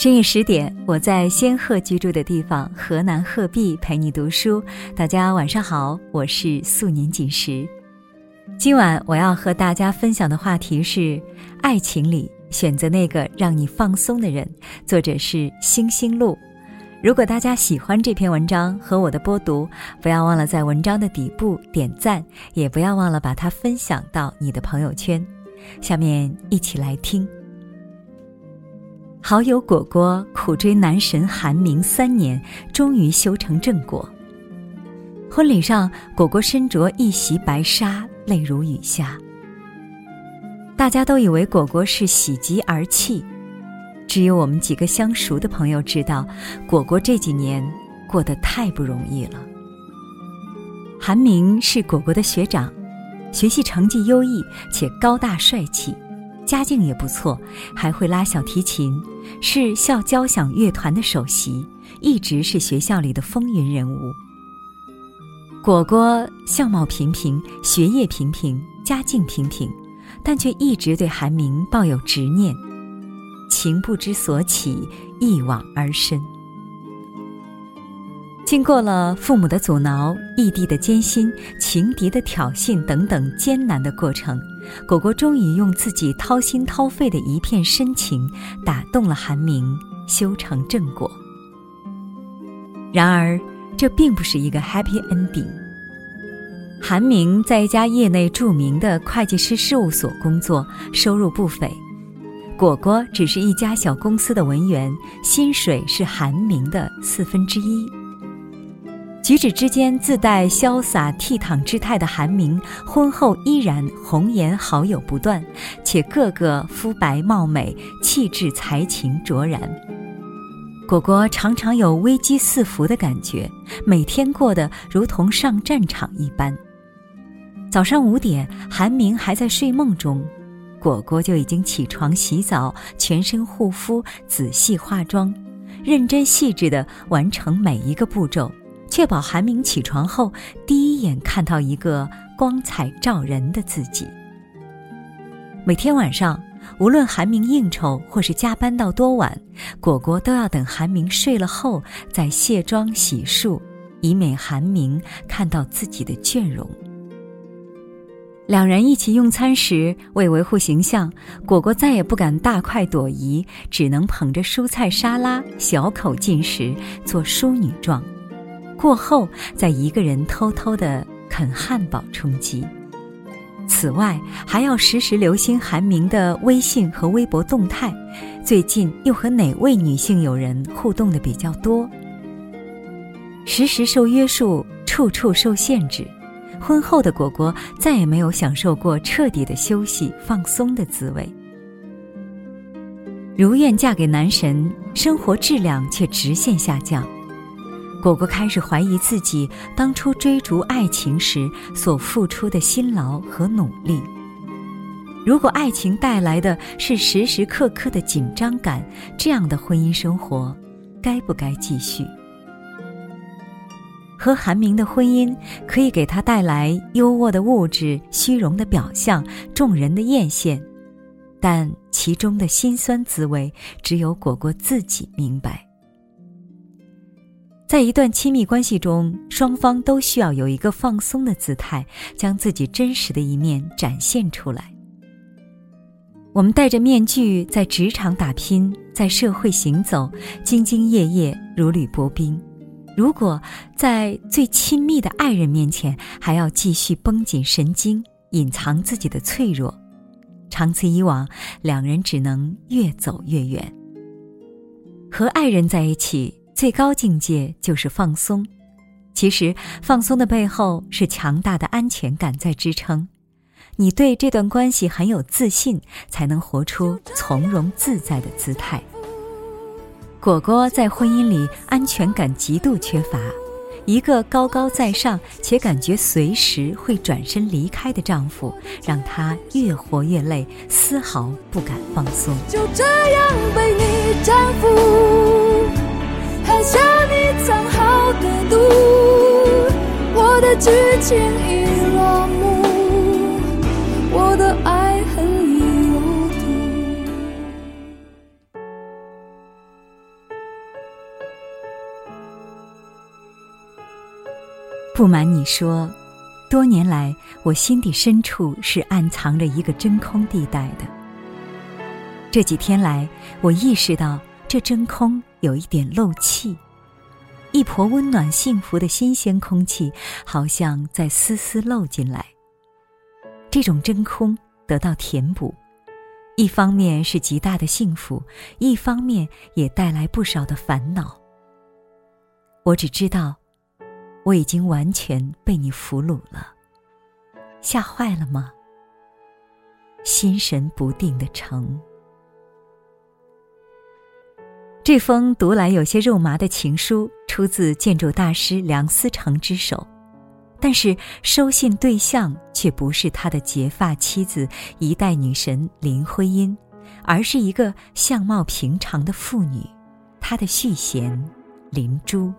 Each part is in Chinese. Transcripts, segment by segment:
深夜十点，我在仙鹤居住的地方河南鹤壁陪你读书。大家晚上好，我是素年锦时。今晚我要和大家分享的话题是：爱情里选择那个让你放松的人。作者是星星路。如果大家喜欢这篇文章和我的播读，不要忘了在文章的底部点赞，也不要忘了把它分享到你的朋友圈。下面一起来听。好友果果苦追男神韩明三年，终于修成正果。婚礼上，果果身着一袭白纱，泪如雨下。大家都以为果果是喜极而泣，只有我们几个相熟的朋友知道，果果这几年过得太不容易了。韩明是果果的学长，学习成绩优异且高大帅气。家境也不错，还会拉小提琴，是校交响乐团的首席，一直是学校里的风云人物。果果相貌平平，学业平平，家境平平，但却一直对韩明抱有执念，情不知所起，一往而深。经过了父母的阻挠、异地的艰辛、情敌的挑衅等等艰难的过程，果果终于用自己掏心掏肺的一片深情打动了韩明，修成正果。然而，这并不是一个 happy ending。韩明在一家业内著名的会计师事务所工作，收入不菲；果果只是一家小公司的文员，薪水是韩明的四分之一。举止之间自带潇洒倜傥之态的韩明，婚后依然红颜好友不断，且个个肤白貌美，气质才情卓然。果果常常有危机四伏的感觉，每天过得如同上战场一般。早上五点，韩明还在睡梦中，果果就已经起床洗澡，全身护肤，仔细化妆，认真细致地完成每一个步骤。确保韩明起床后第一眼看到一个光彩照人的自己。每天晚上，无论韩明应酬或是加班到多晚，果果都要等韩明睡了后再卸妆洗漱，以免韩明看到自己的倦容。两人一起用餐时，为维护形象，果果再也不敢大快朵颐，只能捧着蔬菜沙拉小口进食，做淑女状。过后，再一个人偷偷的啃汉堡充饥。此外，还要时时留心韩明的微信和微博动态，最近又和哪位女性友人互动的比较多？时时受约束，处处受限制。婚后的果果再也没有享受过彻底的休息放松的滋味。如愿嫁给男神，生活质量却直线下降。果果开始怀疑自己当初追逐爱情时所付出的辛劳和努力。如果爱情带来的是时时刻刻的紧张感，这样的婚姻生活，该不该继续？和韩明的婚姻可以给他带来优渥的物质、虚荣的表象、众人的艳羡，但其中的辛酸滋味，只有果果自己明白。在一段亲密关系中，双方都需要有一个放松的姿态，将自己真实的一面展现出来。我们戴着面具在职场打拼，在社会行走，兢兢业业，如履薄冰。如果在最亲密的爱人面前还要继续绷紧神经，隐藏自己的脆弱，长此以往，两人只能越走越远。和爱人在一起。最高境界就是放松，其实放松的背后是强大的安全感在支撑。你对这段关系很有自信，才能活出从容自在的姿态。果果在婚姻里安全感极度缺乏，一个高高在上且感觉随时会转身离开的丈夫，让她越活越累，丝毫不敢放松。就这样被你征服。喝下你藏好的毒我的剧情已落幕我的爱恨已入土不瞒你说多年来我心底深处是暗藏着一个真空地带的。这几天来我意识到这真空有一点漏气，一坨温暖幸福的新鲜空气，好像在丝丝漏进来。这种真空得到填补，一方面是极大的幸福，一方面也带来不少的烦恼。我只知道，我已经完全被你俘虏了。吓坏了吗？心神不定的城。这封读来有些肉麻的情书，出自建筑大师梁思成之手。但是收信对象却不是他的结发妻子一代女神林徽因，而是一个相貌平常的妇女，她的续弦林珠。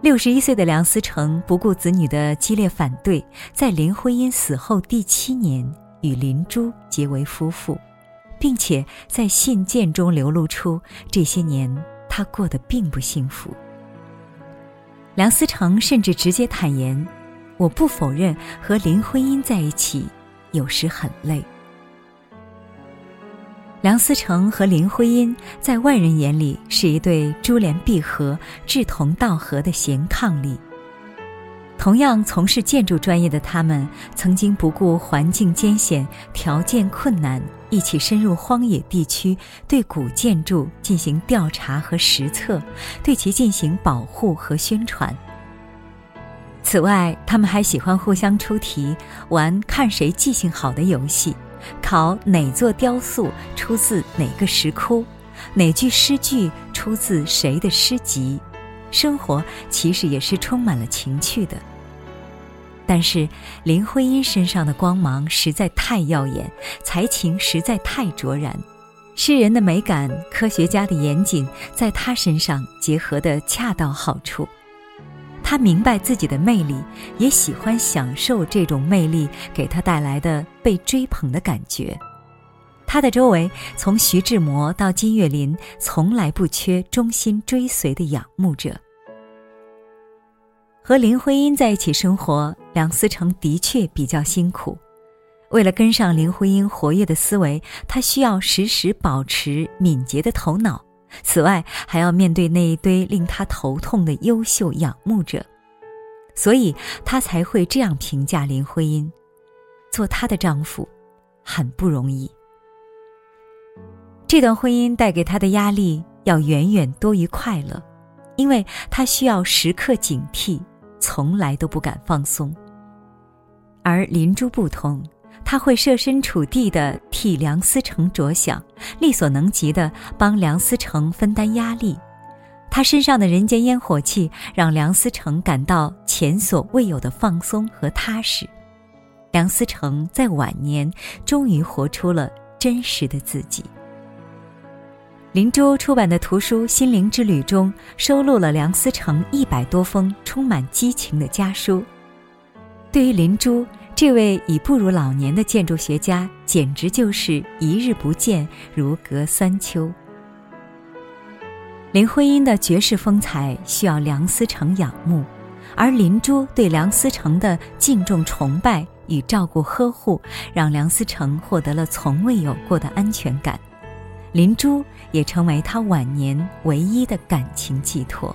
六十一岁的梁思成不顾子女的激烈反对，在林徽因死后第七年与林珠结为夫妇，并且在信件中流露出这些年他过得并不幸福。梁思成甚至直接坦言：“我不否认和林徽因在一起有时很累。”梁思成和林徽因在外人眼里是一对珠联璧合、志同道合的贤伉俪。同样从事建筑专业的他们，曾经不顾环境艰险、条件困难，一起深入荒野地区，对古建筑进行调查和实测，对其进行保护和宣传。此外，他们还喜欢互相出题，玩看谁记性好的游戏，考哪座雕塑出自哪个石窟，哪句诗句出自谁的诗集。生活其实也是充满了情趣的。但是林徽因身上的光芒实在太耀眼，才情实在太卓然，诗人的美感、科学家的严谨，在她身上结合的恰到好处。她明白自己的魅力，也喜欢享受这种魅力给她带来的被追捧的感觉。她的周围，从徐志摩到金岳霖，从来不缺忠心追随的仰慕者。和林徽因在一起生活，梁思成的确比较辛苦。为了跟上林徽因活跃的思维，他需要时时保持敏捷的头脑。此外，还要面对那一堆令他头痛的优秀仰慕者，所以他才会这样评价林徽因：做她的丈夫，很不容易。这段婚姻带给他的压力要远远多于快乐，因为他需要时刻警惕。从来都不敢放松。而林珠不同，他会设身处地的替梁思成着想，力所能及的帮梁思成分担压力。他身上的人间烟火气，让梁思成感到前所未有的放松和踏实。梁思成在晚年终于活出了真实的自己。林珠出版的图书《心灵之旅》中收录了梁思成一百多封充满激情的家书。对于林珠这位已步入老年的建筑学家，简直就是一日不见如隔三秋。林徽因的绝世风采需要梁思成仰慕，而林珠对梁思成的敬重崇拜与照顾呵护，让梁思成获得了从未有过的安全感。林珠也成为他晚年唯一的感情寄托。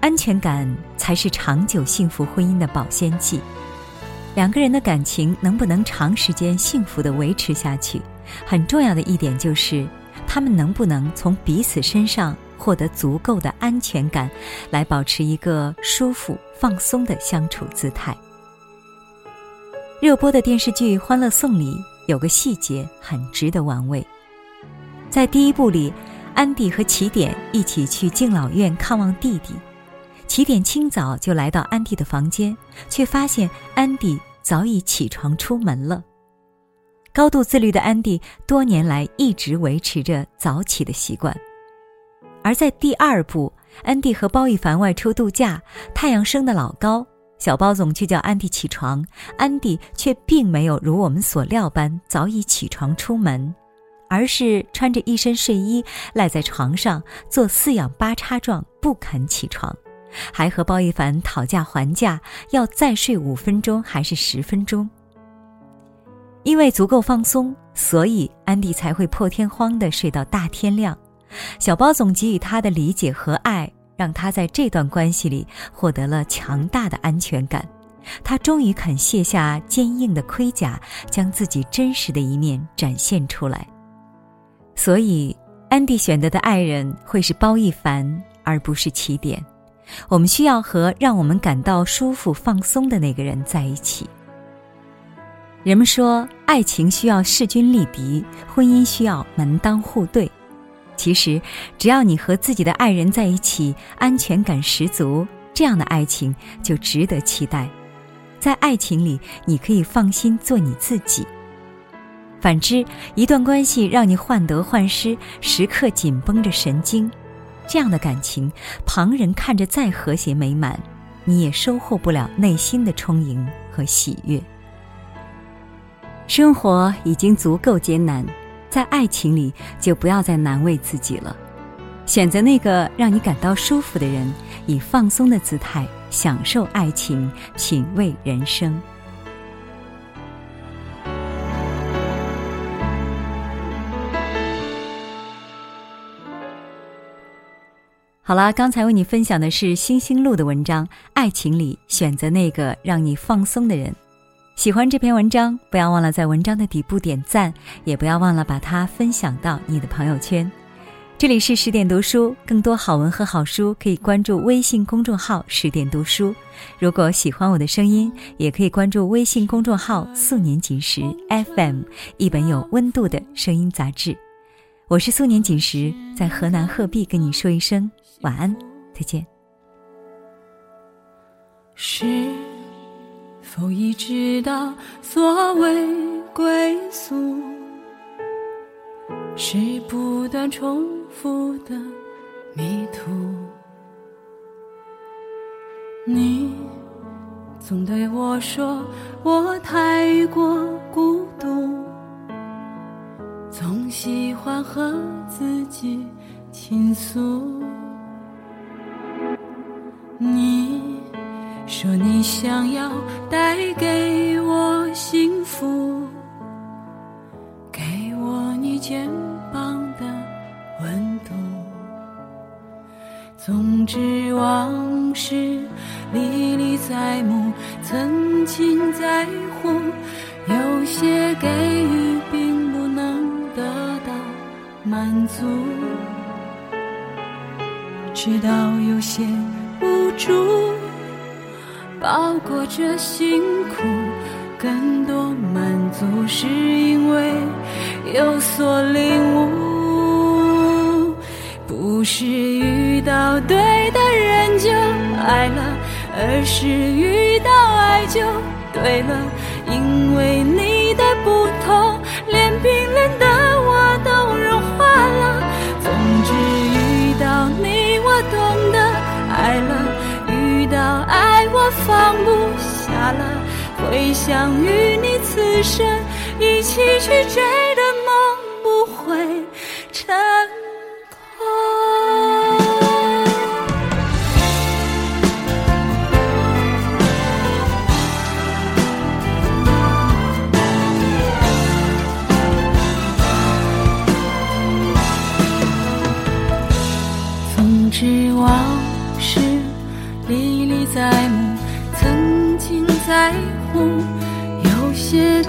安全感才是长久幸福婚姻的保鲜剂。两个人的感情能不能长时间幸福的维持下去，很重要的一点就是，他们能不能从彼此身上获得足够的安全感，来保持一个舒服放松的相处姿态。热播的电视剧《欢乐颂》里。有个细节很值得玩味，在第一部里，安迪和起点一起去敬老院看望弟弟。起点清早就来到安迪的房间，却发现安迪早已起床出门了。高度自律的安迪多年来一直维持着早起的习惯。而在第二部，安迪和包奕凡外出度假，太阳升得老高。小包总去叫安迪起床，安迪却并没有如我们所料般早已起床出门，而是穿着一身睡衣赖在床上做四仰八叉状不肯起床，还和包奕凡讨价还价，要再睡五分钟还是十分钟。因为足够放松，所以安迪才会破天荒的睡到大天亮。小包总给予他的理解和爱，让他在这段关系里获得了强大的安全感。他终于肯卸下坚硬的盔甲，将自己真实的一面展现出来。所以，安迪选择的爱人会是包奕凡，而不是起点。我们需要和让我们感到舒服、放松的那个人在一起。人们说，爱情需要势均力敌，婚姻需要门当户对。其实，只要你和自己的爱人在一起，安全感十足，这样的爱情就值得期待。在爱情里，你可以放心做你自己。反之，一段关系让你患得患失，时刻紧绷着神经，这样的感情，旁人看着再和谐美满，你也收获不了内心的充盈和喜悦。生活已经足够艰难，在爱情里就不要再难为自己了。选择那个让你感到舒服的人，以放松的姿态享受爱情，品味人生。好啦，刚才为你分享的是星星路的文章《爱情里选择那个让你放松的人》。喜欢这篇文章，不要忘了在文章的底部点赞，也不要忘了把它分享到你的朋友圈。这里是十点读书，更多好文和好书可以关注微信公众号“十点读书”。如果喜欢我的声音，也可以关注微信公众号“素年锦时 FM”，一本有温度的声音杂志。我是素年锦时，在河南鹤壁跟你说一声晚安，再见。是。否已知道所谓归宿，是不断重复的迷途。你总对我说我太过孤独，总喜欢和自己倾诉。你。说你想要带给我幸福，给我你肩膀的温度。总之往事历历在目，曾经在乎，有些给予并不能得到满足，直到有些无助。包裹着辛苦，更多满足，是因为有所领悟。不是遇到对的人就爱了，而是遇到爱就对了。因为你的不同，连冰冷的会想与你此生一起去追的梦不会成空。总之往事历历在目。曾经在有些